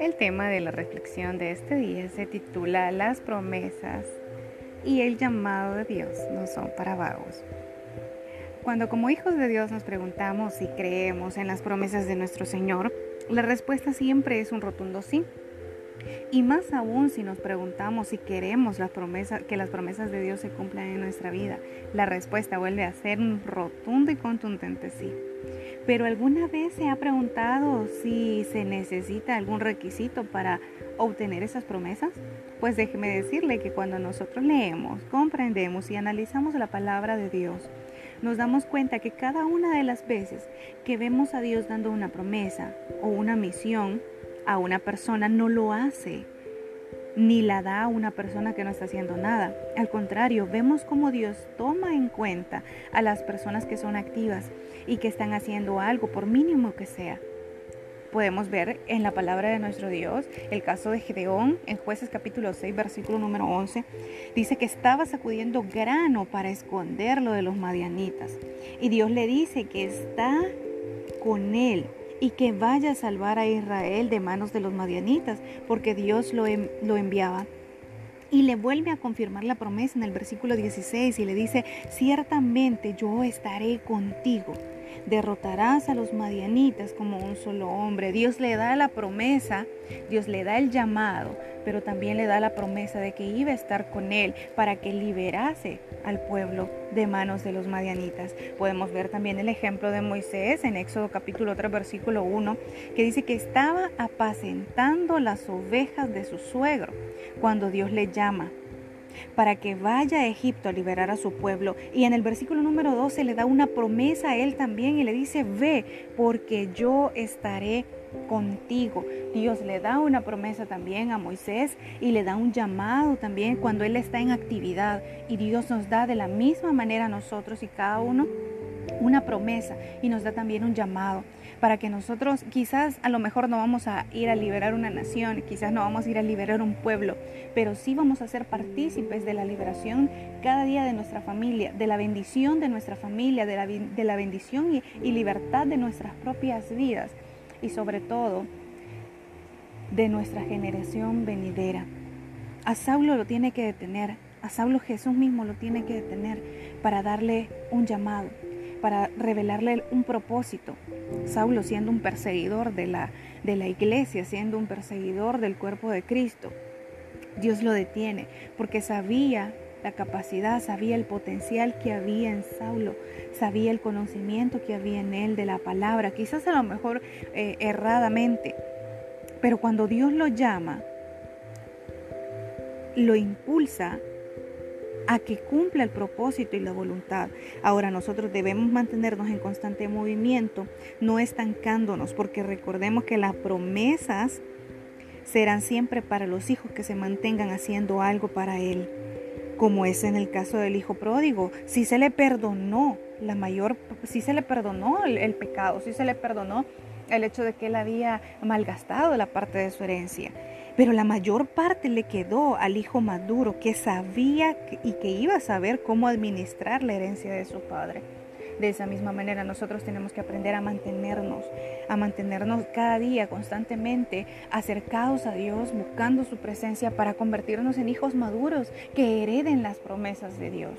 El tema de la reflexión de este día se titula Las promesas y el llamado de Dios no son para vagos. Cuando como hijos de Dios nos preguntamos si creemos en las promesas de nuestro Señor, la respuesta siempre es un rotundo sí. Y más aún si nos preguntamos si queremos que las promesas de Dios se cumplan en nuestra vida, la respuesta vuelve a ser un rotundo y contundente sí. Pero ¿alguna vez se ha preguntado si se necesita algún requisito para obtener esas promesas? Pues déjeme decirle que cuando nosotros leemos, comprendemos y analizamos la palabra de Dios, nos damos cuenta que cada una de las veces que vemos a Dios dando una promesa o una misión a una persona, no lo hace ni la da a una persona que no está haciendo nada. Al contrario, vemos cómo Dios toma en cuenta a las personas que son activas y que están haciendo algo, por mínimo que sea. Podemos ver en la palabra de nuestro Dios el caso de Gedeón en jueces capítulo 6 versículo número 11. Dice que estaba sacudiendo grano para esconderlo de los madianitas. Y Dios le dice que está con él y que vaya a salvar a Israel de manos de los madianitas, porque Dios lo, lo enviaba. Y le vuelve a confirmar la promesa en el versículo 16 y le dice, ciertamente yo estaré contigo derrotarás a los madianitas como un solo hombre. Dios le da la promesa, Dios le da el llamado, pero también le da la promesa de que iba a estar con él para que liberase al pueblo de manos de los madianitas. Podemos ver también el ejemplo de Moisés en Éxodo capítulo 3 versículo 1, que dice que estaba apacentando las ovejas de su suegro cuando Dios le llama para que vaya a Egipto a liberar a su pueblo. Y en el versículo número 12 le da una promesa a él también y le dice, ve, porque yo estaré contigo. Dios le da una promesa también a Moisés y le da un llamado también cuando él está en actividad. Y Dios nos da de la misma manera a nosotros y cada uno una promesa y nos da también un llamado para que nosotros quizás a lo mejor no vamos a ir a liberar una nación, quizás no vamos a ir a liberar un pueblo, pero sí vamos a ser partícipes de la liberación cada día de nuestra familia, de la bendición de nuestra familia, de la, de la bendición y, y libertad de nuestras propias vidas y sobre todo de nuestra generación venidera. A Saulo lo tiene que detener, a Saulo Jesús mismo lo tiene que detener para darle un llamado para revelarle un propósito. Saulo siendo un perseguidor de la, de la iglesia, siendo un perseguidor del cuerpo de Cristo. Dios lo detiene porque sabía la capacidad, sabía el potencial que había en Saulo, sabía el conocimiento que había en él de la palabra, quizás a lo mejor eh, erradamente, pero cuando Dios lo llama, lo impulsa a que cumpla el propósito y la voluntad. Ahora nosotros debemos mantenernos en constante movimiento, no estancándonos, porque recordemos que las promesas serán siempre para los hijos que se mantengan haciendo algo para Él, como es en el caso del hijo pródigo. Si se le perdonó la mayor, si se le perdonó el, el pecado, si se le perdonó el hecho de que él había malgastado la parte de su herencia. Pero la mayor parte le quedó al hijo maduro que sabía y que iba a saber cómo administrar la herencia de su padre. De esa misma manera nosotros tenemos que aprender a mantenernos, a mantenernos cada día constantemente acercados a Dios, buscando su presencia para convertirnos en hijos maduros que hereden las promesas de Dios.